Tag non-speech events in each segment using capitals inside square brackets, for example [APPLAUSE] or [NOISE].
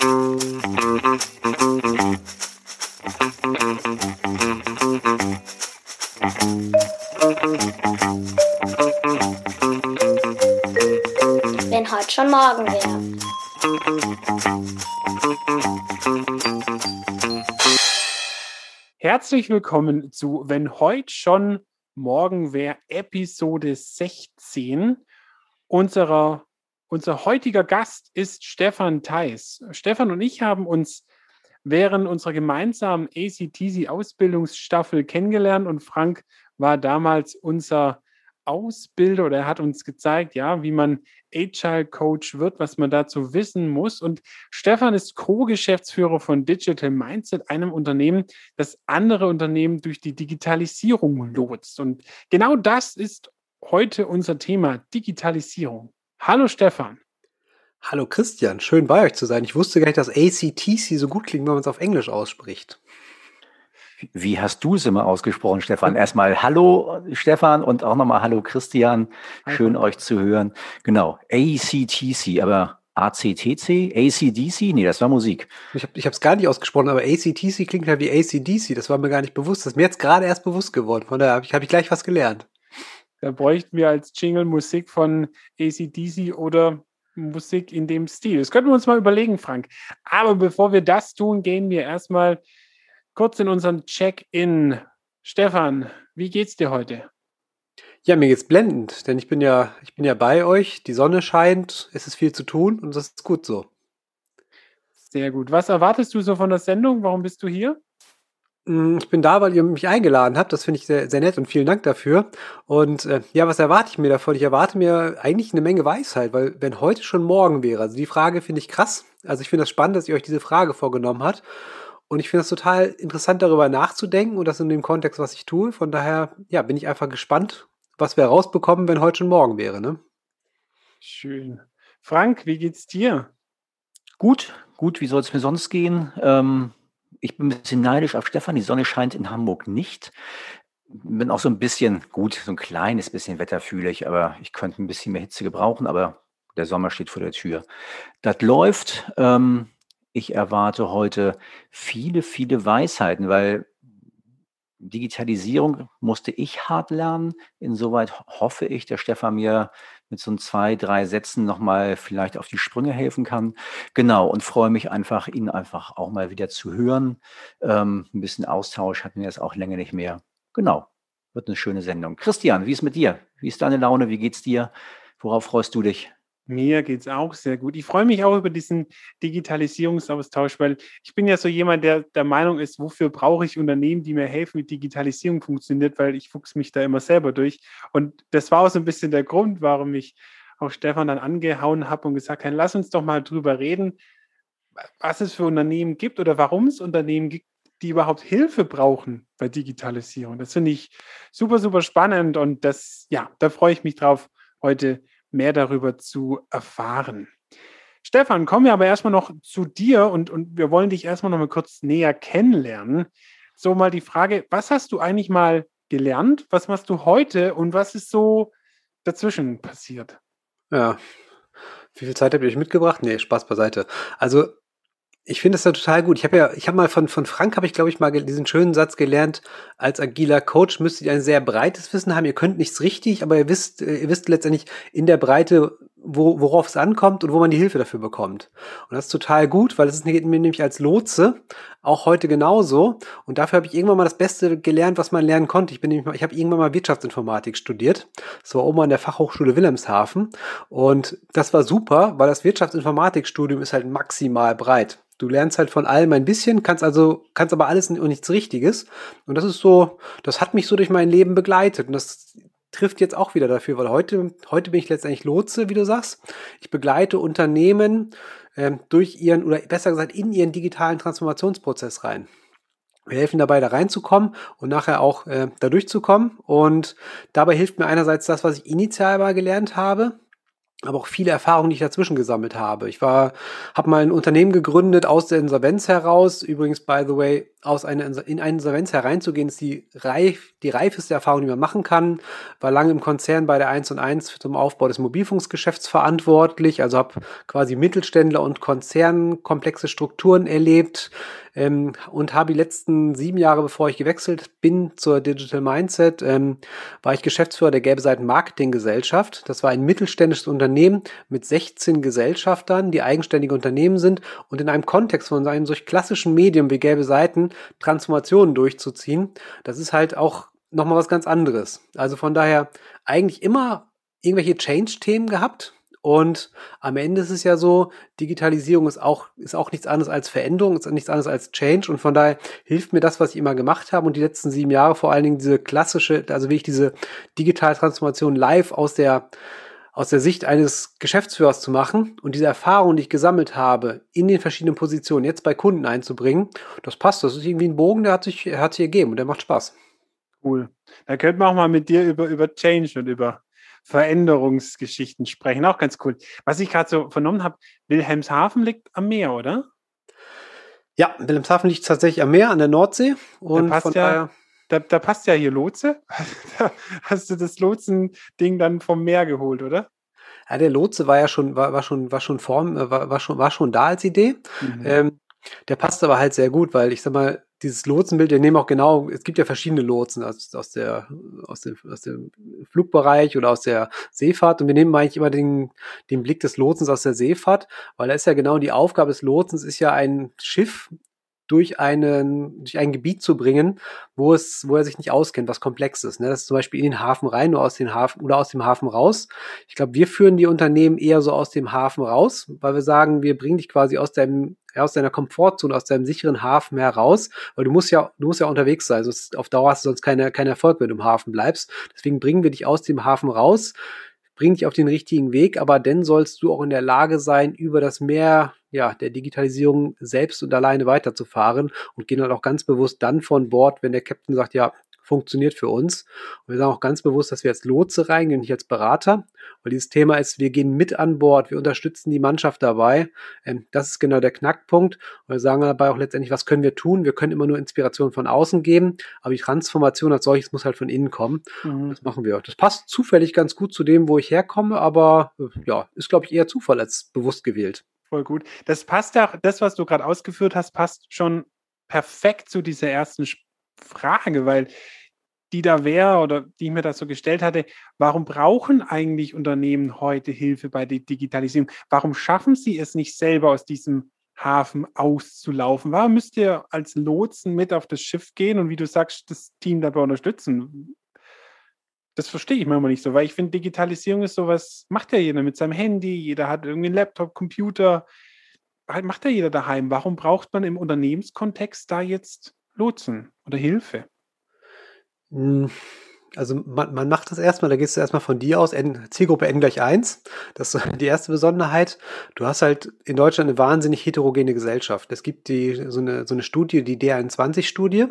Wenn heute schon morgen wäre. Herzlich willkommen zu Wenn heute schon morgen wäre Episode 16 unserer unser heutiger Gast ist Stefan Theis. Stefan und ich haben uns während unserer gemeinsamen ACTC-Ausbildungsstaffel kennengelernt und Frank war damals unser Ausbilder oder er hat uns gezeigt, ja, wie man Agile Coach wird, was man dazu wissen muss. Und Stefan ist Co-Geschäftsführer von Digital Mindset, einem Unternehmen, das andere Unternehmen durch die Digitalisierung lotst. Und genau das ist heute unser Thema, Digitalisierung. Hallo Stefan. Hallo Christian, schön bei euch zu sein. Ich wusste gar nicht, dass ACTC so gut klingt, wenn man es auf Englisch ausspricht. Wie hast du es immer ausgesprochen, Stefan? Erstmal Hallo, Stefan, und auch nochmal Hallo, Christian. Schön, euch zu hören. Genau, ACTC, aber ACTC, ACDC? Nee, das war Musik. Ich habe es gar nicht ausgesprochen, aber ACTC klingt halt wie ACDC. Das war mir gar nicht bewusst. Das ist mir jetzt gerade erst bewusst geworden. Von daher habe ich, hab ich gleich was gelernt. Da bräuchten wir als Jingle Musik von ACDC oder Musik in dem Stil. Das könnten wir uns mal überlegen, Frank. Aber bevor wir das tun, gehen wir erstmal kurz in unseren Check-in. Stefan, wie geht's dir heute? Ja, mir geht's blendend, denn ich bin ja, ich bin ja bei euch, die Sonne scheint, es ist viel zu tun und das ist gut so. Sehr gut. Was erwartest du so von der Sendung? Warum bist du hier? Hm, ich bin da, weil ihr mich eingeladen habt. Das finde ich sehr, sehr nett und vielen Dank dafür. Und äh, ja, was erwarte ich mir davon? Ich erwarte mir eigentlich eine Menge Weisheit, weil wenn heute schon morgen wäre, also die Frage finde ich krass. Also ich finde das spannend, dass ihr euch diese Frage vorgenommen habt. Und ich finde es total interessant, darüber nachzudenken und das in dem Kontext, was ich tue. Von daher, ja, bin ich einfach gespannt, was wir rausbekommen, wenn heute schon morgen wäre. Ne? Schön. Frank, wie geht's dir? Gut, gut, wie soll es mir sonst gehen? Ähm ich bin ein bisschen neidisch auf Stefan. Die Sonne scheint in Hamburg nicht. Bin auch so ein bisschen, gut, so ein kleines bisschen wetterfühlig, aber ich könnte ein bisschen mehr Hitze gebrauchen, aber der Sommer steht vor der Tür. Das läuft. Ähm, ich erwarte heute viele, viele Weisheiten, weil Digitalisierung musste ich hart lernen. Insoweit hoffe ich, dass Stefan mir mit so zwei, drei Sätzen nochmal vielleicht auf die Sprünge helfen kann. Genau, und freue mich einfach, ihn einfach auch mal wieder zu hören. Ähm, ein bisschen Austausch hatten wir jetzt auch länger nicht mehr. Genau, wird eine schöne Sendung. Christian, wie ist mit dir? Wie ist deine Laune? Wie geht's dir? Worauf freust du dich? Mir geht es auch sehr gut. Ich freue mich auch über diesen Digitalisierungsaustausch, weil ich bin ja so jemand, der der Meinung ist, wofür brauche ich Unternehmen, die mir helfen, wie Digitalisierung funktioniert, weil ich fuchs mich da immer selber durch. Und das war auch so ein bisschen der Grund, warum ich auch Stefan dann angehauen habe und gesagt habe, lass uns doch mal drüber reden, was es für Unternehmen gibt oder warum es Unternehmen gibt, die überhaupt Hilfe brauchen bei Digitalisierung. Das finde ich super, super spannend und das, ja, da freue ich mich drauf, heute mehr darüber zu erfahren. Stefan, kommen wir aber erstmal noch zu dir und, und wir wollen dich erstmal noch mal kurz näher kennenlernen. So mal die Frage, was hast du eigentlich mal gelernt? Was machst du heute und was ist so dazwischen passiert? Ja. Wie viel Zeit habt ihr euch mitgebracht? Nee, Spaß beiseite. Also ich finde es ja total gut. Ich habe ja, ich habe mal von, von Frank habe ich, glaube ich, mal diesen schönen Satz gelernt, als agiler Coach müsstet ihr ein sehr breites Wissen haben. Ihr könnt nichts richtig, aber ihr wisst, äh, ihr wisst letztendlich in der Breite, wo, worauf es ankommt und wo man die Hilfe dafür bekommt. Und das ist total gut, weil es geht mir nämlich als Lotse auch heute genauso. Und dafür habe ich irgendwann mal das Beste gelernt, was man lernen konnte. Ich bin nämlich mal, ich habe irgendwann mal Wirtschaftsinformatik studiert. Das war oben an der Fachhochschule Wilhelmshaven. Und das war super, weil das Wirtschaftsinformatikstudium ist halt maximal breit. Du lernst halt von allem ein bisschen, kannst also, kannst aber alles und nichts Richtiges. Und das ist so, das hat mich so durch mein Leben begleitet. Und das trifft jetzt auch wieder dafür, weil heute, heute bin ich letztendlich Lotse, wie du sagst. Ich begleite Unternehmen äh, durch ihren, oder besser gesagt, in ihren digitalen Transformationsprozess rein. Wir helfen dabei, da reinzukommen und nachher auch äh, da durchzukommen. Und dabei hilft mir einerseits das, was ich initial mal gelernt habe, aber auch viele Erfahrungen, die ich dazwischen gesammelt habe. Ich war, habe mal ein Unternehmen gegründet aus der Insolvenz heraus. Übrigens, by the way, aus einer in eine Insolvenz hereinzugehen, ist die reif, die reifeste Erfahrung, die man machen kann. War lange im Konzern bei der 1 und 1 zum Aufbau des Mobilfunksgeschäfts verantwortlich. Also habe quasi Mittelständler und Konzern komplexe Strukturen erlebt ähm, und habe die letzten sieben Jahre, bevor ich gewechselt bin zur Digital Mindset, ähm, war ich Geschäftsführer der Gelbe Seiten Marketing Gesellschaft. Das war ein mittelständisches Unternehmen mit 16 Gesellschaftern, die eigenständige Unternehmen sind und in einem Kontext von einem solch klassischen Medium wie Gelbe Seiten Transformationen durchzuziehen. Das ist halt auch nochmal was ganz anderes. Also von daher eigentlich immer irgendwelche Change-Themen gehabt, und am Ende ist es ja so, Digitalisierung ist auch, ist auch nichts anderes als Veränderung, ist nichts anderes als Change. Und von daher hilft mir das, was ich immer gemacht habe und die letzten sieben Jahre vor allen Dingen diese klassische, also wie ich diese digitale Transformation live aus der, aus der Sicht eines Geschäftsführers zu machen und diese Erfahrung, die ich gesammelt habe, in den verschiedenen Positionen jetzt bei Kunden einzubringen, das passt. Das ist irgendwie ein Bogen, der hat sich, hat sich ergeben und der macht Spaß. Cool. Da könnten wir auch mal mit dir über, über Change und über Veränderungsgeschichten sprechen. Auch ganz cool. Was ich gerade so vernommen habe, Wilhelmshaven liegt am Meer, oder? Ja, Wilhelmshaven liegt tatsächlich am Meer, an der Nordsee. Und da passt, ja, da, da, passt ja hier Lotse. [LAUGHS] hast du das Lotsen-Ding dann vom Meer geholt, oder? Ja, der Lotse war ja schon, war, war schon, war schon Form, äh, war, war schon, war schon da als Idee. Mhm. Ähm, der passt aber halt sehr gut, weil ich sag mal, dieses Lotsenbild, wir nehmen auch genau, es gibt ja verschiedene Lotsen aus, aus, der, aus, dem, aus dem Flugbereich oder aus der Seefahrt. Und wir nehmen eigentlich immer den, den Blick des Lotsens aus der Seefahrt, weil da ist ja genau die Aufgabe des Lotsens, ist ja ein Schiff durch, einen, durch ein Gebiet zu bringen, wo es, wo er sich nicht auskennt, was komplex ist. Ne? Das ist zum Beispiel in den Hafen rein oder aus, dem Hafen, oder aus dem Hafen raus. Ich glaube, wir führen die Unternehmen eher so aus dem Hafen raus, weil wir sagen, wir bringen dich quasi aus deinem aus deiner Komfortzone, aus deinem sicheren Hafen heraus, weil du musst ja, du musst ja unterwegs sein. Also auf Dauer hast du sonst keine, keinen Erfolg, wenn du im Hafen bleibst. Deswegen bringen wir dich aus dem Hafen raus, bringen dich auf den richtigen Weg, aber dann sollst du auch in der Lage sein, über das Meer ja, der Digitalisierung selbst und alleine weiterzufahren und gehen halt auch ganz bewusst dann von Bord, wenn der Captain sagt, ja, funktioniert für uns. Und wir sagen auch ganz bewusst, dass wir als Lotse reingehen, nicht als Berater, weil dieses Thema ist, wir gehen mit an Bord, wir unterstützen die Mannschaft dabei. Ähm, das ist genau der Knackpunkt. Und wir sagen dabei auch letztendlich, was können wir tun? Wir können immer nur Inspiration von außen geben, aber die Transformation als solches muss halt von innen kommen. Mhm. Das machen wir. Das passt zufällig ganz gut zu dem, wo ich herkomme, aber äh, ja, ist, glaube ich, eher Zufall als bewusst gewählt. Voll gut. Das passt ja, das, was du gerade ausgeführt hast, passt schon perfekt zu dieser ersten Frage, weil die da wäre oder die ich mir da so gestellt hatte, warum brauchen eigentlich Unternehmen heute Hilfe bei der Digitalisierung? Warum schaffen sie es nicht selber aus diesem Hafen auszulaufen? Warum müsst ihr als Lotsen mit auf das Schiff gehen und wie du sagst, das Team dabei unterstützen? Das verstehe ich manchmal nicht so, weil ich finde, Digitalisierung ist sowas, macht ja jeder mit seinem Handy, jeder hat irgendwie einen Laptop, Computer, halt macht ja jeder daheim. Warum braucht man im Unternehmenskontext da jetzt Lotsen oder Hilfe? Also man, man macht das erstmal, da gehst du erstmal von dir aus, N, Zielgruppe N gleich 1. Das ist die erste Besonderheit. Du hast halt in Deutschland eine wahnsinnig heterogene Gesellschaft. Es gibt die, so, eine, so eine Studie, die D21-Studie,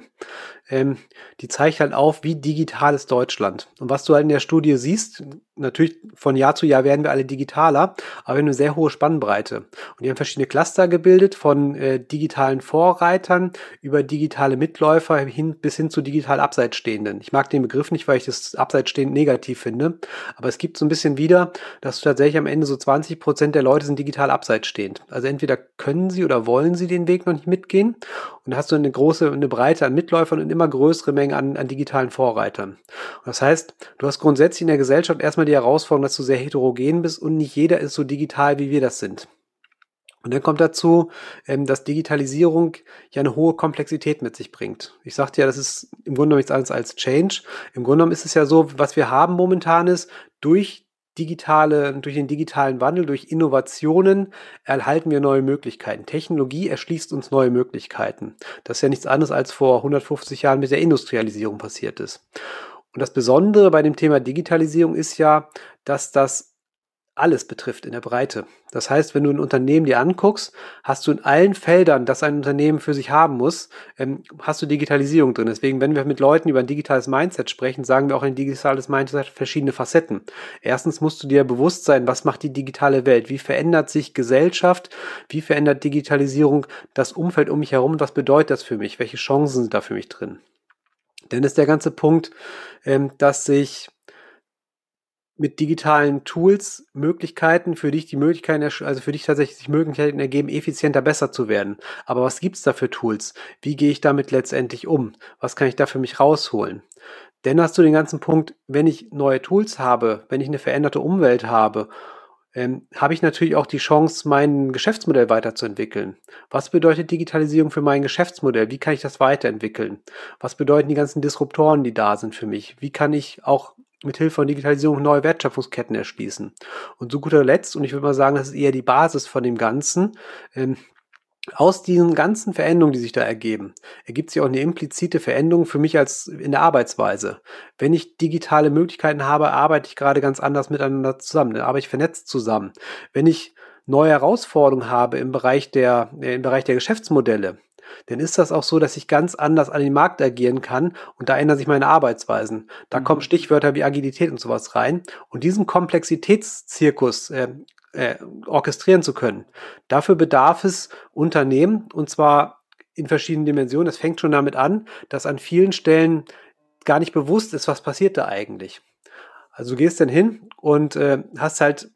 ähm, die zeigt halt auf, wie digital ist Deutschland. Und was du halt in der Studie siehst, natürlich von Jahr zu Jahr werden wir alle digitaler, aber wir haben eine sehr hohe Spannbreite. Und die haben verschiedene Cluster gebildet, von äh, digitalen Vorreitern über digitale Mitläufer hin bis hin zu digital Abseitsstehenden. Ich mag den Begriff nicht, weil ich das Abseitsstehend negativ finde, aber es gibt so ein bisschen wieder, dass tatsächlich am Ende so 20 Prozent der Leute sind digital abseitsstehend. Also entweder können sie oder wollen sie den Weg noch nicht mitgehen und hast du eine große, eine Breite an Mitläufern und immer größere Menge an, an digitalen Vorreitern. Und das heißt, du hast grundsätzlich in der Gesellschaft erstmal die Herausforderung, dass du sehr heterogen bist und nicht jeder ist so digital, wie wir das sind. Und dann kommt dazu, ähm, dass Digitalisierung ja eine hohe Komplexität mit sich bringt. Ich sagte ja, das ist im Grunde genommen nichts anderes als Change. Im Grunde genommen ist es ja so, was wir haben momentan ist, durch digitale, durch den digitalen Wandel, durch Innovationen erhalten wir neue Möglichkeiten. Technologie erschließt uns neue Möglichkeiten. Das ist ja nichts anderes als vor 150 Jahren mit der Industrialisierung passiert ist. Und das Besondere bei dem Thema Digitalisierung ist ja, dass das alles betrifft in der Breite. Das heißt, wenn du ein Unternehmen dir anguckst, hast du in allen Feldern, das ein Unternehmen für sich haben muss, ähm, hast du Digitalisierung drin. Deswegen, wenn wir mit Leuten über ein digitales Mindset sprechen, sagen wir auch ein digitales Mindset hat verschiedene Facetten. Erstens musst du dir bewusst sein, was macht die digitale Welt? Wie verändert sich Gesellschaft? Wie verändert Digitalisierung das Umfeld um mich herum? Was bedeutet das für mich? Welche Chancen sind da für mich drin? Denn ist der ganze Punkt, ähm, dass sich mit digitalen Tools Möglichkeiten für dich die Möglichkeiten, also für dich tatsächlich Möglichkeiten ergeben, effizienter besser zu werden. Aber was gibt's da für Tools? Wie gehe ich damit letztendlich um? Was kann ich da für mich rausholen? Denn hast du den ganzen Punkt, wenn ich neue Tools habe, wenn ich eine veränderte Umwelt habe, ähm, habe ich natürlich auch die Chance, mein Geschäftsmodell weiterzuentwickeln. Was bedeutet Digitalisierung für mein Geschäftsmodell? Wie kann ich das weiterentwickeln? Was bedeuten die ganzen Disruptoren, die da sind für mich? Wie kann ich auch mit Hilfe von Digitalisierung neue Wertschöpfungsketten erschließen. Und zu guter Letzt, und ich würde mal sagen, das ist eher die Basis von dem Ganzen, ähm, aus diesen ganzen Veränderungen, die sich da ergeben, ergibt sich auch eine implizite Veränderung für mich als in der Arbeitsweise. Wenn ich digitale Möglichkeiten habe, arbeite ich gerade ganz anders miteinander zusammen, dann arbeite ich vernetzt zusammen. Wenn ich neue Herausforderungen habe im Bereich der, äh, im Bereich der Geschäftsmodelle, dann ist das auch so, dass ich ganz anders an den Markt agieren kann und da ändern sich meine Arbeitsweisen. Da mhm. kommen Stichwörter wie Agilität und sowas rein. Und diesen Komplexitätszirkus äh, äh, orchestrieren zu können, dafür bedarf es Unternehmen und zwar in verschiedenen Dimensionen. Es fängt schon damit an, dass an vielen Stellen gar nicht bewusst ist, was passiert da eigentlich. Also du gehst dann hin und äh, hast halt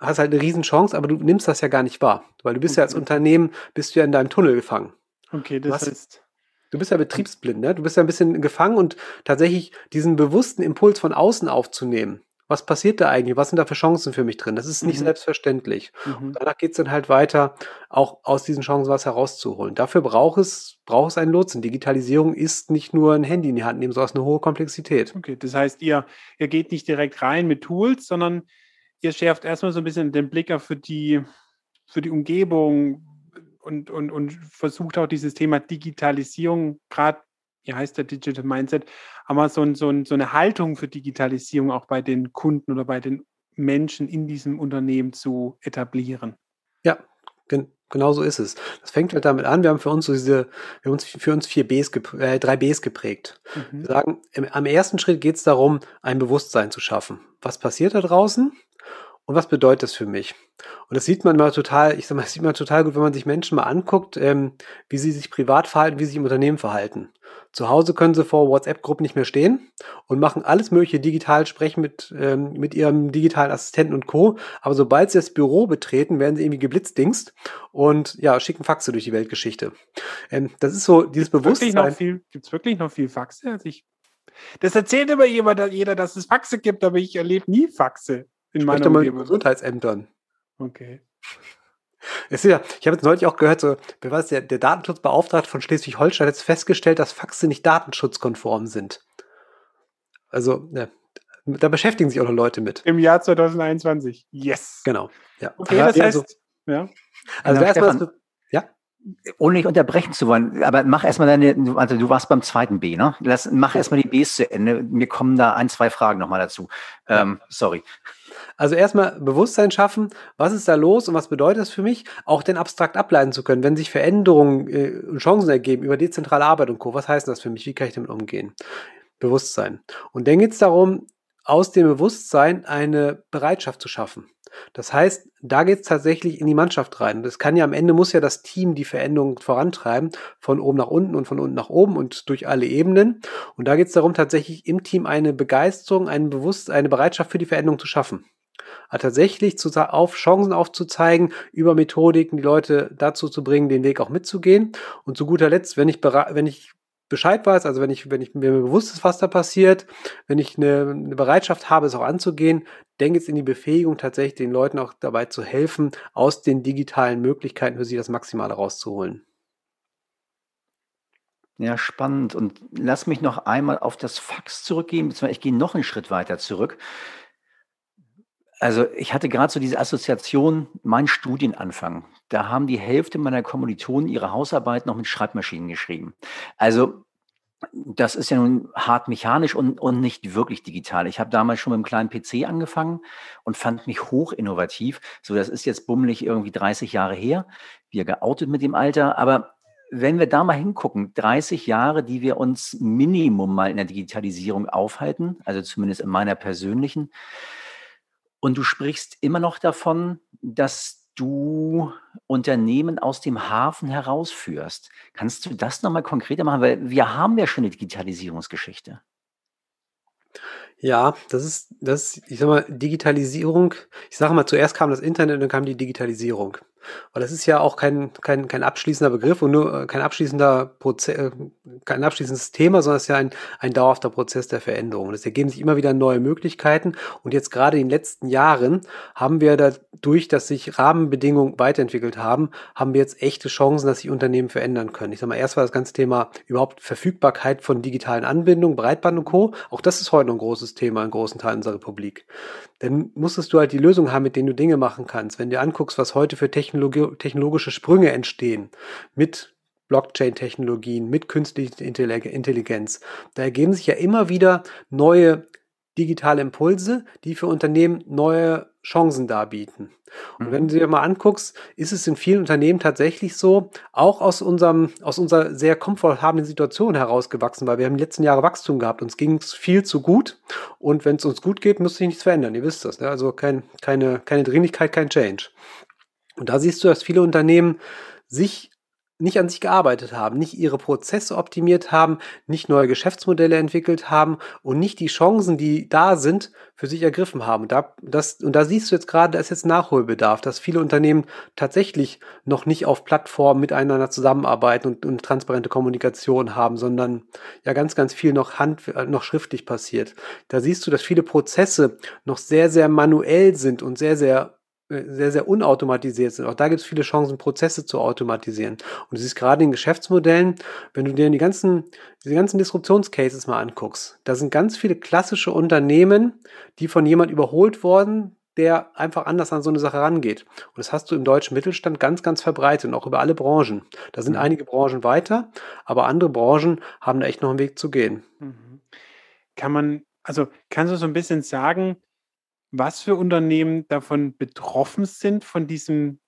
hast halt eine Riesenchance, aber du nimmst das ja gar nicht wahr, weil du bist okay. ja als Unternehmen, bist du ja in deinem Tunnel gefangen. Okay, das Was? heißt. Du bist ja betriebsblind, ne? Du bist ja ein bisschen gefangen und tatsächlich diesen bewussten Impuls von außen aufzunehmen. Was passiert da eigentlich? Was sind da für Chancen für mich drin? Das ist nicht mhm. selbstverständlich. Mhm. danach geht es dann halt weiter, auch aus diesen Chancen was herauszuholen. Dafür braucht es, braucht es einen Lotsen. Digitalisierung ist nicht nur ein Handy in die Hand nehmen, sondern eine hohe Komplexität. Okay, das heißt, ihr, ihr geht nicht direkt rein mit Tools, sondern ihr schärft erstmal so ein bisschen den Blick auf für die, für die Umgebung, und, und, und versucht auch dieses Thema Digitalisierung, gerade, wie heißt der Digital Mindset, aber so, so, so eine Haltung für Digitalisierung auch bei den Kunden oder bei den Menschen in diesem Unternehmen zu etablieren. Ja, gen genau so ist es. Das fängt halt damit an, wir haben für uns so diese, wir haben uns für uns vier Bs, äh, drei Bs geprägt. Mhm. Wir sagen, im, am ersten Schritt geht es darum, ein Bewusstsein zu schaffen. Was passiert da draußen? Und was bedeutet das für mich? Und das sieht man mal total, ich sag mal, das sieht man total gut, wenn man sich Menschen mal anguckt, ähm, wie sie sich privat verhalten, wie sie sich im Unternehmen verhalten. Zu Hause können sie vor WhatsApp-Gruppen nicht mehr stehen und machen alles mögliche digital, sprechen mit, ähm, mit ihrem digitalen Assistenten und Co. Aber sobald sie das Büro betreten, werden sie irgendwie geblitzdingst und ja, schicken Faxe durch die Weltgeschichte. Ähm, das ist so dieses Gibt's Bewusstsein. Gibt es wirklich noch viel Faxe? Also ich, das erzählt immer jeder, jeder, dass es Faxe gibt, aber ich erlebe nie Faxe in meiner mal mit Gesundheitsämtern. Okay. Ist ja, ich habe jetzt neulich auch gehört, so, wer war der, der Datenschutzbeauftragte von Schleswig-Holstein hat jetzt festgestellt, dass Faxe nicht datenschutzkonform sind. Also, ja, da beschäftigen sich auch noch Leute mit. Im Jahr 2021. Yes. Genau. Ja. Okay, das heißt, also, ja. Also, genau, erstmal, ja. Ohne nicht unterbrechen zu wollen, aber mach erstmal deine, also du warst beim zweiten B, ne? Lass, mach erstmal die Bs zu Ende. Mir kommen da ein, zwei Fragen nochmal dazu. Ähm, sorry. Also erstmal Bewusstsein schaffen, was ist da los und was bedeutet das für mich, auch denn abstrakt ableiten zu können, wenn sich Veränderungen äh, und Chancen ergeben über dezentrale Arbeit und Co. Was heißt das für mich? Wie kann ich damit umgehen? Bewusstsein. Und dann geht es darum, aus dem Bewusstsein eine Bereitschaft zu schaffen. Das heißt, da geht es tatsächlich in die Mannschaft rein. Das kann ja am Ende muss ja das Team die Veränderung vorantreiben, von oben nach unten und von unten nach oben und durch alle Ebenen. Und da geht es darum, tatsächlich im Team eine Begeisterung, ein Bewusst, eine Bereitschaft für die Veränderung zu schaffen. Aber tatsächlich zu, auf Chancen aufzuzeigen, über Methodiken die Leute dazu zu bringen, den Weg auch mitzugehen. Und zu guter Letzt, wenn ich, wenn ich Bescheid weiß, also wenn ich, wenn ich mir bewusst ist, was da passiert, wenn ich eine, eine Bereitschaft habe, es auch anzugehen, denke jetzt in die Befähigung, tatsächlich den Leuten auch dabei zu helfen, aus den digitalen Möglichkeiten für sie das Maximale rauszuholen. Ja, spannend. Und lass mich noch einmal auf das Fax zurückgehen, beziehungsweise ich gehe noch einen Schritt weiter zurück. Also ich hatte gerade so diese Assoziation, mein Studienanfang. Da haben die Hälfte meiner Kommilitonen ihre Hausarbeit noch mit Schreibmaschinen geschrieben. Also das ist ja nun hart mechanisch und, und nicht wirklich digital. Ich habe damals schon mit einem kleinen PC angefangen und fand mich hoch innovativ. So, das ist jetzt bummelig irgendwie 30 Jahre her. Wir geoutet mit dem Alter. Aber wenn wir da mal hingucken, 30 Jahre, die wir uns Minimum mal in der Digitalisierung aufhalten, also zumindest in meiner persönlichen. Und du sprichst immer noch davon, dass du Unternehmen aus dem Hafen herausführst. Kannst du das nochmal konkreter machen? Weil wir haben ja schon eine Digitalisierungsgeschichte. Ja, das ist, das, ich sag mal, Digitalisierung. Ich sage mal, zuerst kam das Internet und dann kam die Digitalisierung. Weil das ist ja auch kein, kein, kein abschließender Begriff und nur äh, kein abschließender Prozess, äh, kein abschließendes Thema, sondern es ist ja ein, ein dauerhafter Prozess der Veränderung. Es ergeben sich immer wieder neue Möglichkeiten. Und jetzt gerade in den letzten Jahren haben wir dadurch, dass sich Rahmenbedingungen weiterentwickelt haben, haben wir jetzt echte Chancen, dass sich Unternehmen verändern können. Ich sag mal, erst war das ganze Thema überhaupt Verfügbarkeit von digitalen Anbindungen, Breitband und Co. Auch das ist heute noch ein großes Thema in großen Teilen unserer Republik. Dann musstest du halt die Lösung haben, mit denen du Dinge machen kannst. Wenn du anguckst, was heute für Technologien Technologi technologische Sprünge entstehen mit Blockchain-Technologien, mit künstlicher Intelligenz. Da ergeben sich ja immer wieder neue digitale Impulse, die für Unternehmen neue Chancen darbieten. Und wenn mhm. du dir mal anguckst, ist es in vielen Unternehmen tatsächlich so, auch aus unserem, aus unserer sehr komfortablen Situation herausgewachsen, weil wir haben den letzten Jahren Wachstum gehabt, uns ging es viel zu gut. Und wenn es uns gut geht, muss sich nichts verändern. Ihr wisst das. Ne? Also kein, keine, keine Dringlichkeit, kein Change. Und da siehst du, dass viele Unternehmen sich nicht an sich gearbeitet haben, nicht ihre Prozesse optimiert haben, nicht neue Geschäftsmodelle entwickelt haben und nicht die Chancen, die da sind, für sich ergriffen haben. Und da, das, und da siehst du jetzt gerade, da ist jetzt Nachholbedarf, dass viele Unternehmen tatsächlich noch nicht auf Plattformen miteinander zusammenarbeiten und, und transparente Kommunikation haben, sondern ja ganz, ganz viel noch hand, noch schriftlich passiert. Da siehst du, dass viele Prozesse noch sehr, sehr manuell sind und sehr, sehr äh, sehr, sehr unautomatisiert sind. Auch da gibt es viele Chancen, Prozesse zu automatisieren. Und es ist gerade in Geschäftsmodellen, wenn du dir die ganzen, diese ganzen Disruptionscases mal anguckst, da sind ganz viele klassische Unternehmen, die von jemand überholt worden, der einfach anders an so eine Sache rangeht. Und das hast du im deutschen Mittelstand ganz, ganz verbreitet und auch über alle Branchen. Da sind mhm. einige Branchen weiter, aber andere Branchen haben da echt noch einen Weg zu gehen. Mhm. Kann man, also kannst du so ein bisschen sagen, was für Unternehmen davon betroffen sind, von diesem,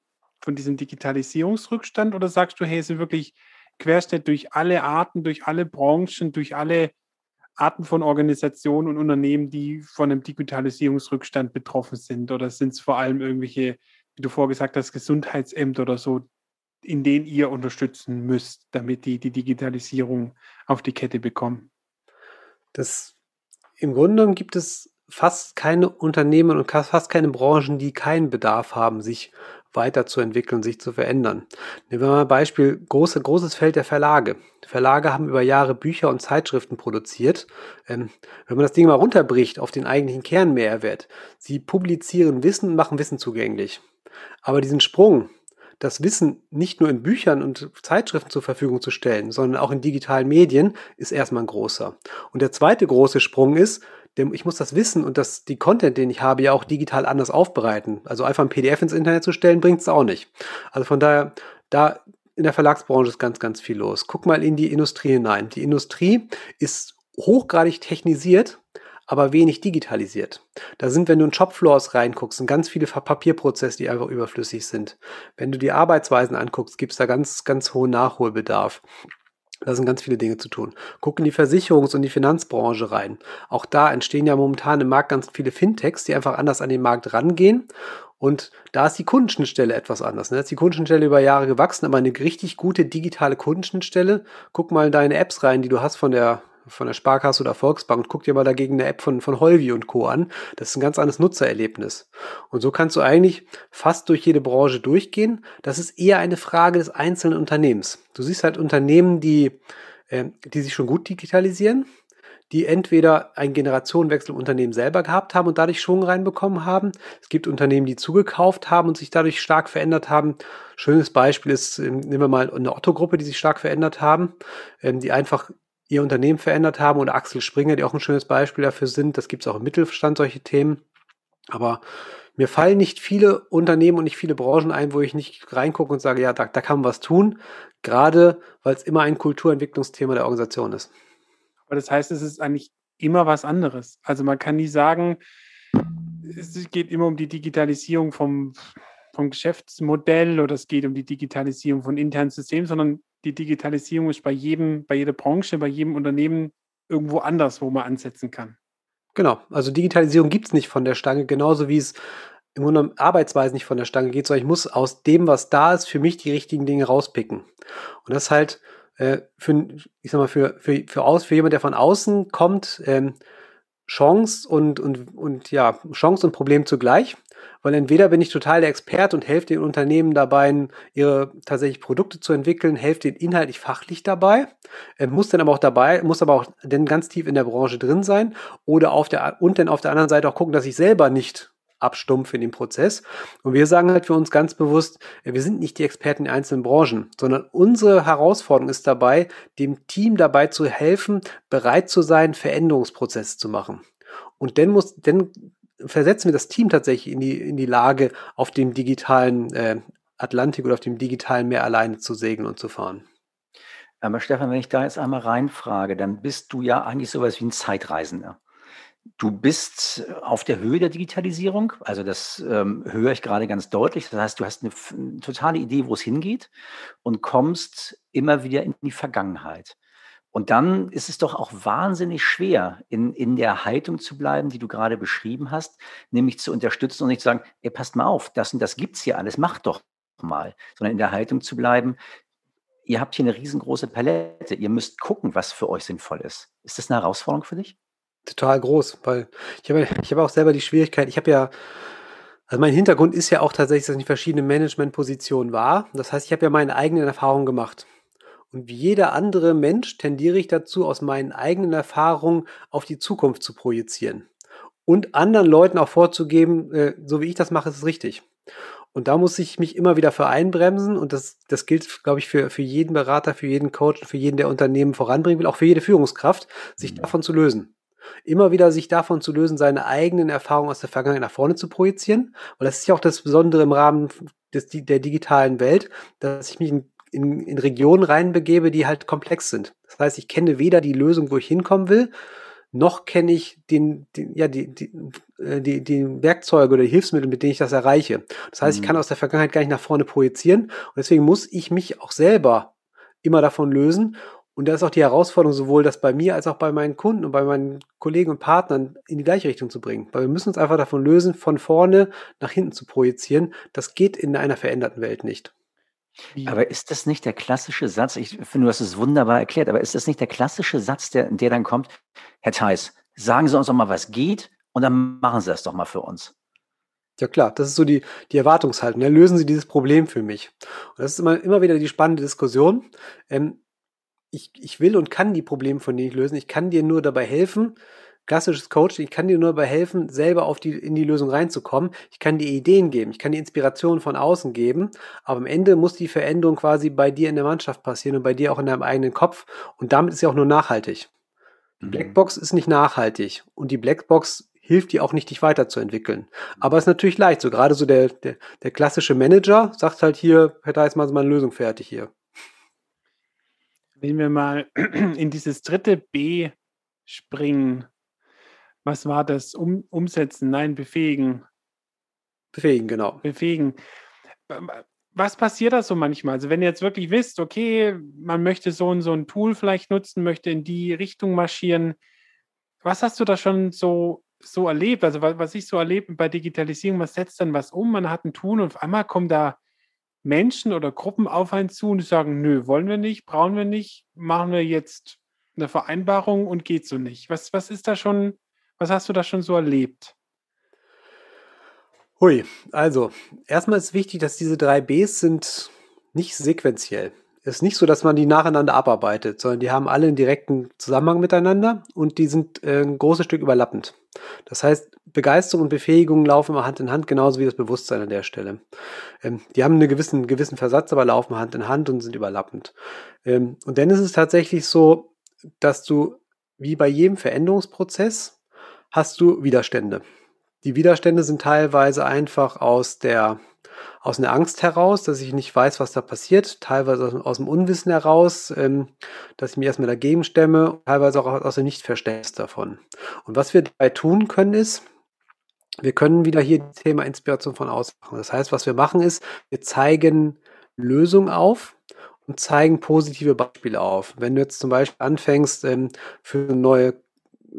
von diesem Digitalisierungsrückstand? Oder sagst du, hey, es ist wirklich Querschnitt durch alle Arten, durch alle Branchen, durch alle Arten von Organisationen und Unternehmen, die von einem Digitalisierungsrückstand betroffen sind? Oder sind es vor allem irgendwelche, wie du vorgesagt hast, Gesundheitsämter oder so, in denen ihr unterstützen müsst, damit die die Digitalisierung auf die Kette bekommen? Das im Grunde genommen gibt es fast keine Unternehmen und fast keine Branchen, die keinen Bedarf haben, sich weiterzuentwickeln, sich zu verändern. Nehmen wir mal ein Beispiel, große, großes Feld der Verlage. Verlage haben über Jahre Bücher und Zeitschriften produziert. Ähm, wenn man das Ding mal runterbricht auf den eigentlichen Kernmehrwert, sie publizieren Wissen und machen Wissen zugänglich. Aber diesen Sprung, das Wissen nicht nur in Büchern und Zeitschriften zur Verfügung zu stellen, sondern auch in digitalen Medien, ist erstmal ein großer. Und der zweite große Sprung ist, ich muss das Wissen und das, die Content, den ich habe, ja auch digital anders aufbereiten. Also einfach ein PDF ins Internet zu stellen, bringt es auch nicht. Also von daher, da in der Verlagsbranche ist ganz, ganz viel los. Guck mal in die Industrie hinein. Die Industrie ist hochgradig technisiert, aber wenig digitalisiert. Da sind, wenn du in Shopfloors reinguckst, sind ganz viele Papierprozesse, die einfach überflüssig sind. Wenn du die Arbeitsweisen anguckst, gibt es da ganz, ganz hohen Nachholbedarf. Da sind ganz viele Dinge zu tun. Guck in die Versicherungs- und die Finanzbranche rein. Auch da entstehen ja momentan im Markt ganz viele Fintechs, die einfach anders an den Markt rangehen. Und da ist die Kundenschnittstelle etwas anders. Ne? Da ist die Kundenschnittstelle über Jahre gewachsen, aber eine richtig gute digitale Kundenschnittstelle. Guck mal in deine Apps rein, die du hast von der von der Sparkasse oder Volksbank und guck dir mal dagegen eine App von, von Holvi und Co. an. Das ist ein ganz anderes Nutzererlebnis. Und so kannst du eigentlich fast durch jede Branche durchgehen. Das ist eher eine Frage des einzelnen Unternehmens. Du siehst halt Unternehmen, die, äh, die sich schon gut digitalisieren, die entweder einen Generationenwechsel im Unternehmen selber gehabt haben und dadurch Schwung reinbekommen haben. Es gibt Unternehmen, die zugekauft haben und sich dadurch stark verändert haben. Schönes Beispiel ist, ähm, nehmen wir mal eine Otto-Gruppe, die sich stark verändert haben, ähm, die einfach ihr Unternehmen verändert haben oder Axel Springer, die auch ein schönes Beispiel dafür sind. Das gibt es auch im Mittelstand, solche Themen. Aber mir fallen nicht viele Unternehmen und nicht viele Branchen ein, wo ich nicht reingucke und sage, ja, da, da kann man was tun. Gerade weil es immer ein Kulturentwicklungsthema der Organisation ist. Aber das heißt, es ist eigentlich immer was anderes. Also man kann nie sagen, es geht immer um die Digitalisierung vom, vom Geschäftsmodell oder es geht um die Digitalisierung von internen Systemen, sondern die Digitalisierung ist bei jedem, bei jeder Branche, bei jedem Unternehmen irgendwo anders, wo man ansetzen kann. Genau, also Digitalisierung gibt es nicht von der Stange, genauso wie es im Grunde Arbeitsweise nicht von der Stange geht, sondern ich muss aus dem, was da ist, für mich die richtigen Dinge rauspicken. Und das halt äh, für, ich sag mal, für, für, für, aus, für jemand, der von außen kommt, ähm, Chance und, und, und ja, Chance und Problem zugleich. Weil entweder bin ich total der Experte und helfe den Unternehmen dabei, ihre tatsächlich Produkte zu entwickeln, helfe den inhaltlich fachlich dabei, äh, muss dann aber auch dabei, muss aber auch dann ganz tief in der Branche drin sein oder auf der und dann auf der anderen Seite auch gucken, dass ich selber nicht abstumpfe in dem Prozess. Und wir sagen halt für uns ganz bewusst, äh, wir sind nicht die Experten in einzelnen Branchen, sondern unsere Herausforderung ist dabei, dem Team dabei zu helfen, bereit zu sein, Veränderungsprozesse zu machen. Und dann muss, dann versetzen wir das Team tatsächlich in die, in die Lage, auf dem digitalen äh, Atlantik oder auf dem digitalen Meer alleine zu segeln und zu fahren. Aber Stefan, wenn ich da jetzt einmal reinfrage, dann bist du ja eigentlich sowas wie ein Zeitreisender. Du bist auf der Höhe der Digitalisierung, also das ähm, höre ich gerade ganz deutlich. Das heißt, du hast eine, eine totale Idee, wo es hingeht und kommst immer wieder in die Vergangenheit. Und dann ist es doch auch wahnsinnig schwer, in, in der Haltung zu bleiben, die du gerade beschrieben hast, nämlich zu unterstützen und nicht zu sagen, ey, passt mal auf, das und das gibt es hier alles, macht doch mal, sondern in der Haltung zu bleiben, ihr habt hier eine riesengroße Palette, ihr müsst gucken, was für euch sinnvoll ist. Ist das eine Herausforderung für dich? Total groß, weil ich habe ich habe auch selber die Schwierigkeit, ich habe ja also mein Hintergrund ist ja auch tatsächlich, dass ich verschiedene Managementpositionen war. Das heißt, ich habe ja meine eigenen Erfahrungen gemacht. Und wie jeder andere Mensch tendiere ich dazu, aus meinen eigenen Erfahrungen auf die Zukunft zu projizieren. Und anderen Leuten auch vorzugeben, äh, so wie ich das mache, ist es richtig. Und da muss ich mich immer wieder für einbremsen. Und das, das gilt, glaube ich, für, für jeden Berater, für jeden Coach, für jeden, der Unternehmen voranbringen will, auch für jede Führungskraft, sich mhm. davon zu lösen. Immer wieder sich davon zu lösen, seine eigenen Erfahrungen aus der Vergangenheit nach vorne zu projizieren. Weil das ist ja auch das Besondere im Rahmen des, der digitalen Welt, dass ich mich in in, in Regionen reinbegebe, die halt komplex sind. Das heißt, ich kenne weder die Lösung, wo ich hinkommen will, noch kenne ich den, den, ja, die, die, äh, die, die Werkzeuge oder die Hilfsmittel, mit denen ich das erreiche. Das heißt, mhm. ich kann aus der Vergangenheit gar nicht nach vorne projizieren. Und deswegen muss ich mich auch selber immer davon lösen. Und da ist auch die Herausforderung, sowohl das bei mir als auch bei meinen Kunden und bei meinen Kollegen und Partnern in die gleiche Richtung zu bringen. Weil wir müssen uns einfach davon lösen, von vorne nach hinten zu projizieren. Das geht in einer veränderten Welt nicht. Aber ist das nicht der klassische Satz? Ich finde, du hast es wunderbar erklärt, aber ist das nicht der klassische Satz, der, der dann kommt? Herr Theis, sagen Sie uns doch mal, was geht und dann machen Sie das doch mal für uns. Ja klar, das ist so die, die Erwartungshaltung. Ne? Lösen Sie dieses Problem für mich. Und das ist immer, immer wieder die spannende Diskussion. Ähm, ich, ich will und kann die Probleme von denen nicht lösen. Ich kann dir nur dabei helfen, klassisches Coaching, ich kann dir nur dabei helfen, selber auf die, in die Lösung reinzukommen. Ich kann dir Ideen geben, ich kann dir Inspiration von außen geben, aber am Ende muss die Veränderung quasi bei dir in der Mannschaft passieren und bei dir auch in deinem eigenen Kopf und damit ist sie auch nur nachhaltig. Die mhm. Blackbox ist nicht nachhaltig und die Blackbox hilft dir auch nicht, dich weiterzuentwickeln. Aber es ist natürlich leicht, so gerade so der, der, der klassische Manager sagt halt hier, Herr Deis, machen Sie mal eine Lösung fertig hier. Wenn wir mal in dieses dritte B springen, was war das? Um, umsetzen, nein, befähigen. Befähigen, genau. Befähigen. Was passiert da so manchmal? Also wenn ihr jetzt wirklich wisst, okay, man möchte so und so ein Tool vielleicht nutzen, möchte in die Richtung marschieren, was hast du da schon so, so erlebt? Also was ich so erlebe bei Digitalisierung, man setzt dann was um, man hat ein Tool und auf einmal kommen da Menschen oder Gruppen auf einen zu und sagen, nö, wollen wir nicht, brauchen wir nicht, machen wir jetzt eine Vereinbarung und geht so nicht. Was, was ist da schon was hast du da schon so erlebt? Hui, also erstmal ist wichtig, dass diese drei Bs sind nicht sequenziell. Es ist nicht so, dass man die nacheinander abarbeitet, sondern die haben alle einen direkten Zusammenhang miteinander und die sind äh, ein großes Stück überlappend. Das heißt, Begeisterung und Befähigung laufen immer Hand in Hand, genauso wie das Bewusstsein an der Stelle. Ähm, die haben einen gewissen, gewissen Versatz, aber laufen Hand in Hand und sind überlappend. Ähm, und dann ist es tatsächlich so, dass du wie bei jedem Veränderungsprozess hast du Widerstände. Die Widerstände sind teilweise einfach aus der aus einer Angst heraus, dass ich nicht weiß, was da passiert, teilweise aus, dem Unwissen heraus, ähm, dass ich mich erstmal dagegen stemme, teilweise auch aus dem Nichtverständnis davon. Und was wir dabei tun können, ist, wir können wieder hier das Thema Inspiration von außen machen. Das heißt, was wir machen ist, wir zeigen Lösungen auf und zeigen positive Beispiele auf. Wenn du jetzt zum Beispiel anfängst, ähm, für eine neue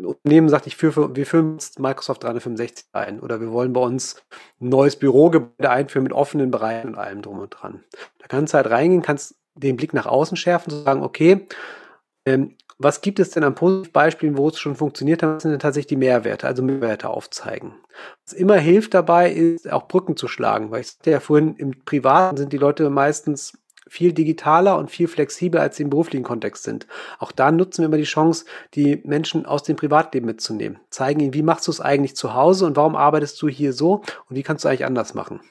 Unternehmen sagt, ich führe, wir führen jetzt Microsoft 365 ein oder wir wollen bei uns ein neues Bürogebäude einführen mit offenen Bereichen und allem drum und dran. Da kannst du halt reingehen, kannst den Blick nach außen schärfen, zu sagen, okay, ähm, was gibt es denn an Positivbeispielen, wo es schon funktioniert hat, sind denn tatsächlich die Mehrwerte, also Mehrwerte aufzeigen. Was immer hilft dabei, ist auch Brücken zu schlagen, weil ich sagte ja vorhin, im Privaten sind die Leute meistens viel digitaler und viel flexibler, als sie im beruflichen Kontext sind. Auch da nutzen wir immer die Chance, die Menschen aus dem Privatleben mitzunehmen. Zeigen ihnen, wie machst du es eigentlich zu Hause und warum arbeitest du hier so und wie kannst du eigentlich anders machen.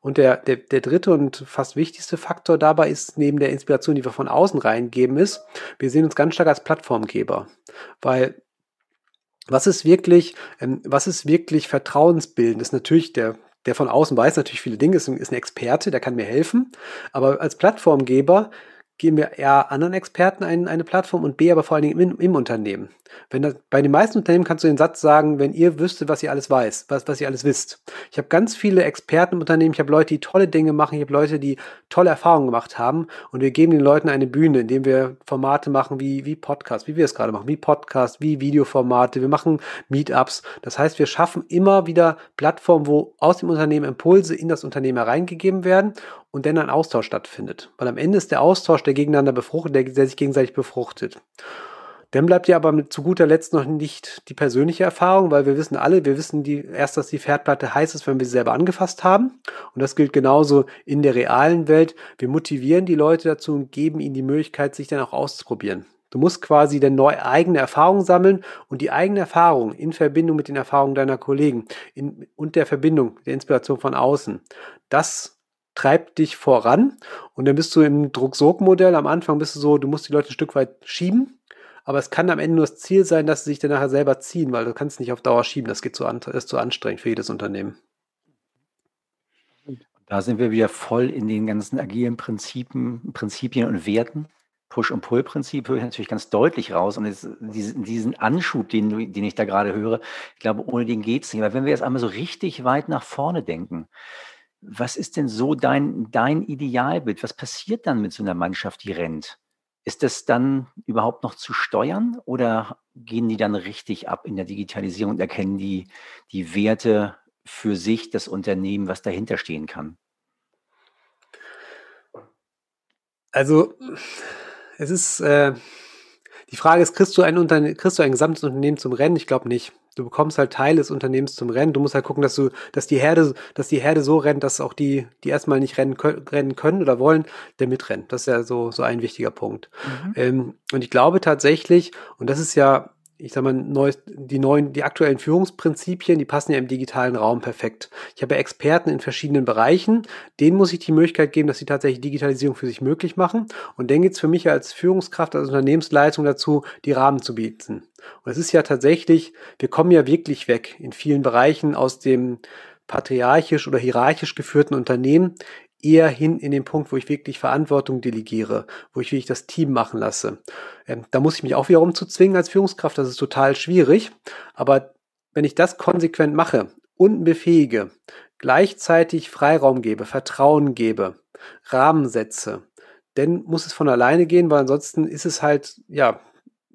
Und der, der, der dritte und fast wichtigste Faktor dabei ist, neben der Inspiration, die wir von außen reingeben, ist, wir sehen uns ganz stark als Plattformgeber. Weil was ist wirklich, ähm, was ist wirklich vertrauensbildend? Das ist natürlich der der von außen weiß natürlich viele Dinge, ist ein, Experte, der kann mir helfen. Aber als Plattformgeber geben wir eher anderen Experten ein, eine Plattform und B, aber vor allen Dingen im, im Unternehmen. Wenn das, bei den meisten Unternehmen kannst du den Satz sagen, wenn ihr wüsstet, was ihr alles weiß, was, was ihr alles wisst. Ich habe ganz viele Experten im Unternehmen, ich habe Leute, die tolle Dinge machen, ich habe Leute, die tolle Erfahrungen gemacht haben und wir geben den Leuten eine Bühne, indem wir Formate machen wie, wie Podcast, wie wir es gerade machen, wie Podcast, wie Videoformate, wir machen Meetups. Das heißt, wir schaffen immer wieder Plattformen, wo aus dem Unternehmen Impulse in das Unternehmen hereingegeben werden und dann ein Austausch stattfindet. Weil am Ende ist der Austausch, der gegeneinander befruchtet, der, der sich gegenseitig befruchtet. Dann bleibt ja aber zu guter Letzt noch nicht die persönliche Erfahrung, weil wir wissen alle, wir wissen die, erst, dass die Pferdplatte heiß ist, wenn wir sie selber angefasst haben. Und das gilt genauso in der realen Welt. Wir motivieren die Leute dazu und geben ihnen die Möglichkeit, sich dann auch auszuprobieren. Du musst quasi dann neu eigene Erfahrungen sammeln und die eigene Erfahrung in Verbindung mit den Erfahrungen deiner Kollegen in, und der Verbindung, der Inspiration von außen. Das treibt dich voran und dann bist du im Druck-Sog-Modell. Am Anfang bist du so, du musst die Leute ein Stück weit schieben, aber es kann am Ende nur das Ziel sein, dass sie sich dann nachher selber ziehen, weil du kannst nicht auf Dauer schieben. Das geht zu, an, ist zu anstrengend für jedes Unternehmen. Da sind wir wieder voll in den ganzen agilen Prinzipien, Prinzipien und Werten. Push- und Pull-Prinzip höre ich natürlich ganz deutlich raus. Und jetzt, diesen, diesen Anschub, den, den ich da gerade höre, ich glaube, ohne den geht es nicht. Aber wenn wir jetzt einmal so richtig weit nach vorne denken, was ist denn so dein, dein Idealbild? Was passiert dann mit so einer Mannschaft, die rennt? Ist das dann überhaupt noch zu steuern oder gehen die dann richtig ab in der Digitalisierung und erkennen die, die Werte für sich, das Unternehmen, was dahinter stehen kann? Also, es ist, äh, die Frage ist, kriegst du ein, Unterne kriegst du ein gesamtes Unternehmen zum Rennen? Ich glaube nicht. Du bekommst halt Teil des Unternehmens zum Rennen. Du musst halt gucken, dass du, dass die Herde, dass die Herde so rennt, dass auch die, die erstmal nicht rennen, rennen können oder wollen, der mitrennt. Das ist ja so, so ein wichtiger Punkt. Mhm. Ähm, und ich glaube tatsächlich, und das ist ja ich sag mal, neu, die neuen, die aktuellen Führungsprinzipien, die passen ja im digitalen Raum perfekt. Ich habe Experten in verschiedenen Bereichen, denen muss ich die Möglichkeit geben, dass sie tatsächlich Digitalisierung für sich möglich machen. Und dann geht es für mich als Führungskraft, als Unternehmensleitung dazu, die Rahmen zu bieten. Und es ist ja tatsächlich, wir kommen ja wirklich weg in vielen Bereichen aus dem patriarchisch oder hierarchisch geführten Unternehmen eher hin in den Punkt, wo ich wirklich Verantwortung delegiere, wo ich wirklich das Team machen lasse. Ähm, da muss ich mich auch wiederum zu zwingen als Führungskraft, das ist total schwierig. Aber wenn ich das konsequent mache und befähige, gleichzeitig Freiraum gebe, Vertrauen gebe, Rahmen setze, dann muss es von alleine gehen, weil ansonsten ist es halt, ja,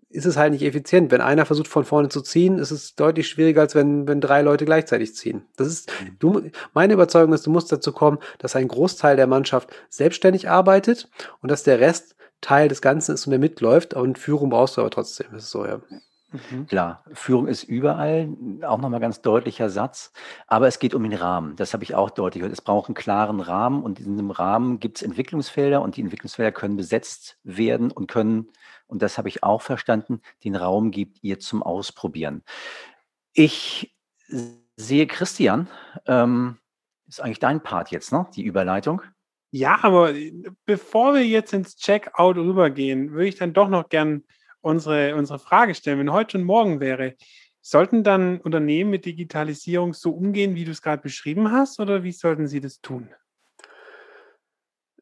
ist es halt nicht effizient. Wenn einer versucht von vorne zu ziehen, ist es deutlich schwieriger, als wenn, wenn drei Leute gleichzeitig ziehen. Das ist, mhm. du, meine Überzeugung ist, du musst dazu kommen, dass ein Großteil der Mannschaft selbstständig arbeitet und dass der Rest Teil des Ganzen ist und der mitläuft. Und Führung brauchst du aber trotzdem. Das ist so, ja. Mhm. Klar, Führung ist überall, auch nochmal ganz deutlicher Satz, aber es geht um den Rahmen. Das habe ich auch deutlich gehört. Es braucht einen klaren Rahmen und in diesem Rahmen gibt es Entwicklungsfelder und die Entwicklungsfelder können besetzt werden und können und das habe ich auch verstanden, den Raum gibt ihr zum Ausprobieren. Ich sehe Christian, ähm, ist eigentlich dein Part jetzt, ne? Die Überleitung. Ja, aber bevor wir jetzt ins Checkout rübergehen, würde ich dann doch noch gern unsere, unsere Frage stellen. Wenn heute schon morgen wäre, Sollten dann Unternehmen mit Digitalisierung so umgehen, wie du es gerade beschrieben hast, oder wie sollten sie das tun?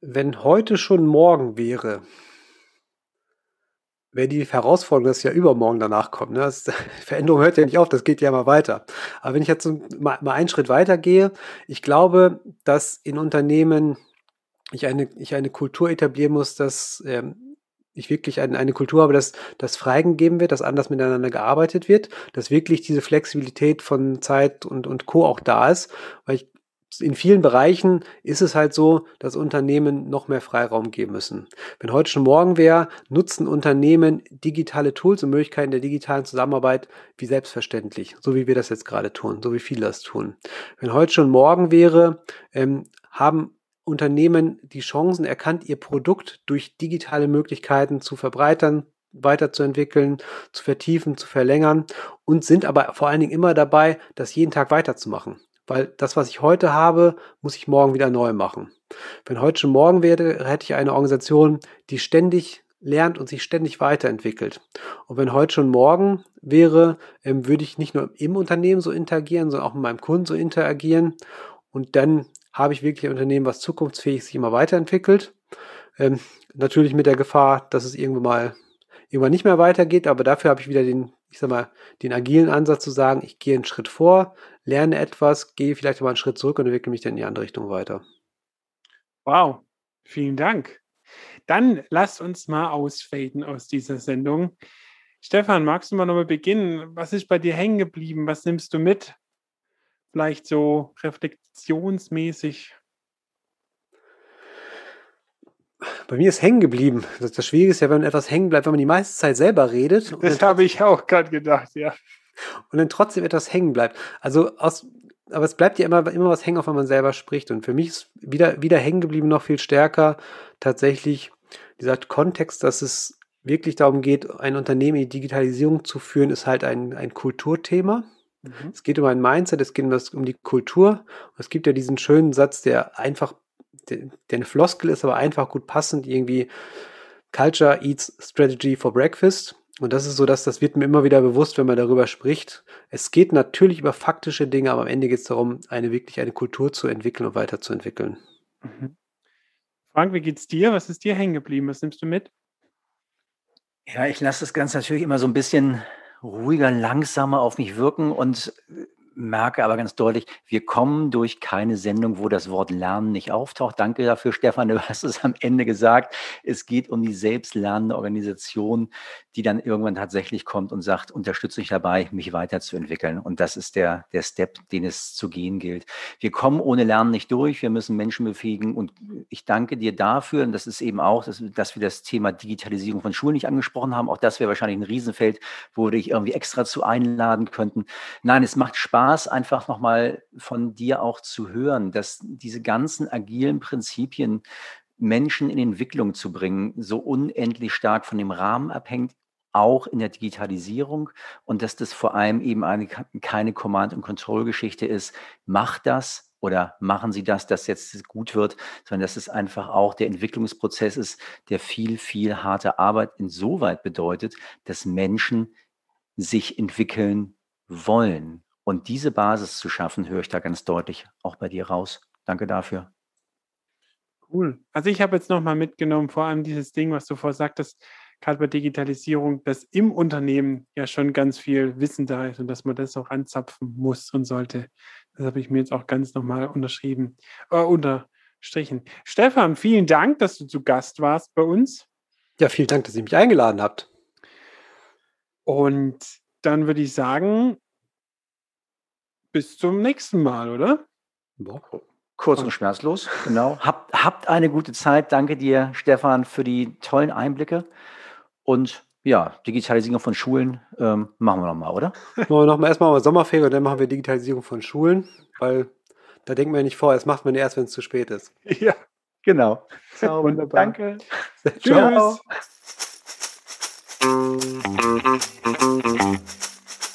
Wenn heute schon morgen wäre, wäre die Herausforderung, dass ja übermorgen danach kommt. Ne? Das, [LAUGHS] Veränderung hört ja nicht auf, das geht ja immer weiter. Aber wenn ich jetzt mal, mal einen Schritt weiter gehe, ich glaube, dass in Unternehmen ich eine, ich eine Kultur etablieren muss, dass ähm, ich wirklich eine, eine Kultur habe, dass das freigegeben wird, dass anders miteinander gearbeitet wird, dass wirklich diese Flexibilität von Zeit und, und Co. auch da ist, weil ich in vielen Bereichen ist es halt so, dass Unternehmen noch mehr Freiraum geben müssen. Wenn heute schon morgen wäre, nutzen Unternehmen digitale Tools und Möglichkeiten der digitalen Zusammenarbeit wie selbstverständlich, so wie wir das jetzt gerade tun, so wie viele das tun. Wenn heute schon morgen wäre, ähm, haben Unternehmen die Chancen erkannt, ihr Produkt durch digitale Möglichkeiten zu verbreitern, weiterzuentwickeln, zu vertiefen, zu verlängern und sind aber vor allen Dingen immer dabei, das jeden Tag weiterzumachen weil das, was ich heute habe, muss ich morgen wieder neu machen. Wenn heute schon morgen werde, hätte ich eine Organisation, die ständig lernt und sich ständig weiterentwickelt. Und wenn heute schon morgen wäre, ähm, würde ich nicht nur im Unternehmen so interagieren, sondern auch mit meinem Kunden so interagieren. Und dann habe ich wirklich ein Unternehmen, was zukunftsfähig sich immer weiterentwickelt. Ähm, natürlich mit der Gefahr, dass es irgendwann mal irgendwann nicht mehr weitergeht, aber dafür habe ich wieder den, ich sag mal, den agilen Ansatz zu sagen, ich gehe einen Schritt vor, lerne etwas, gehe vielleicht mal einen Schritt zurück und entwickle mich dann in die andere Richtung weiter. Wow, vielen Dank. Dann lasst uns mal ausfaden aus dieser Sendung. Stefan, magst du mal nochmal beginnen? Was ist bei dir hängen geblieben? Was nimmst du mit? Vielleicht so reflexionsmäßig. Bei mir ist hängen geblieben. Das, das Schwierige ist ja, wenn etwas hängen bleibt, wenn man die meiste Zeit selber redet. Das habe ich auch gerade gedacht, ja und dann trotzdem etwas hängen bleibt. Also aus, aber es bleibt ja immer, immer was hängen, auch wenn man selber spricht. Und für mich ist wieder, wieder hängen geblieben noch viel stärker tatsächlich dieser Kontext, dass es wirklich darum geht, ein Unternehmen in die Digitalisierung zu führen, ist halt ein, ein Kulturthema. Mhm. Es geht um ein Mindset, es geht um, das, um die Kultur. Und es gibt ja diesen schönen Satz, der einfach, der, der eine Floskel ist, aber einfach gut passend, irgendwie Culture eats strategy for breakfast. Und das ist so, dass das wird mir immer wieder bewusst, wenn man darüber spricht. Es geht natürlich über faktische Dinge, aber am Ende geht es darum, eine wirklich eine Kultur zu entwickeln und weiterzuentwickeln. Mhm. Frank, wie geht's dir? Was ist dir hängen geblieben? Was nimmst du mit? Ja, ich lasse das Ganze natürlich immer so ein bisschen ruhiger, langsamer auf mich wirken und merke aber ganz deutlich, wir kommen durch keine Sendung, wo das Wort Lernen nicht auftaucht. Danke dafür, Stefan, [LAUGHS] du hast es am Ende gesagt. Es geht um die selbstlernende Organisation, die dann irgendwann tatsächlich kommt und sagt, unterstütze mich dabei, mich weiterzuentwickeln. Und das ist der, der Step, den es zu gehen gilt. Wir kommen ohne Lernen nicht durch. Wir müssen Menschen befähigen. Und ich danke dir dafür. Und das ist eben auch, dass, dass wir das Thema Digitalisierung von Schulen nicht angesprochen haben. Auch das wäre wahrscheinlich ein Riesenfeld, wo wir dich irgendwie extra zu einladen könnten. Nein, es macht Spaß Spaß, einfach nochmal von dir auch zu hören, dass diese ganzen agilen Prinzipien Menschen in Entwicklung zu bringen, so unendlich stark von dem Rahmen abhängt, auch in der Digitalisierung und dass das vor allem eben eine, keine Command- und Control-Geschichte ist. Macht das oder machen Sie das, dass jetzt gut wird, sondern dass es einfach auch der Entwicklungsprozess ist, der viel, viel harte Arbeit insoweit bedeutet, dass Menschen sich entwickeln wollen. Und diese Basis zu schaffen, höre ich da ganz deutlich auch bei dir raus. Danke dafür. Cool. Also ich habe jetzt nochmal mitgenommen, vor allem dieses Ding, was du vorher sagtest, gerade bei Digitalisierung, dass im Unternehmen ja schon ganz viel Wissen da ist und dass man das auch anzapfen muss und sollte. Das habe ich mir jetzt auch ganz nochmal unterschrieben, äh, unterstrichen. Stefan, vielen Dank, dass du zu Gast warst bei uns. Ja, vielen Dank, dass ihr mich eingeladen habt. Und dann würde ich sagen, bis zum nächsten Mal, oder? Kurz und schmerzlos, genau. Habt, habt eine gute Zeit. Danke dir, Stefan, für die tollen Einblicke. Und ja, Digitalisierung von Schulen ähm, machen wir nochmal, oder? [LAUGHS] Machen wir nochmal erstmal mal Sommerferien und dann machen wir Digitalisierung von Schulen, weil da denken wir nicht vor, das macht man erst, wenn es zu spät ist. [LAUGHS] Ja, genau. So, Wunderbar. Danke. [LAUGHS] Tschüss.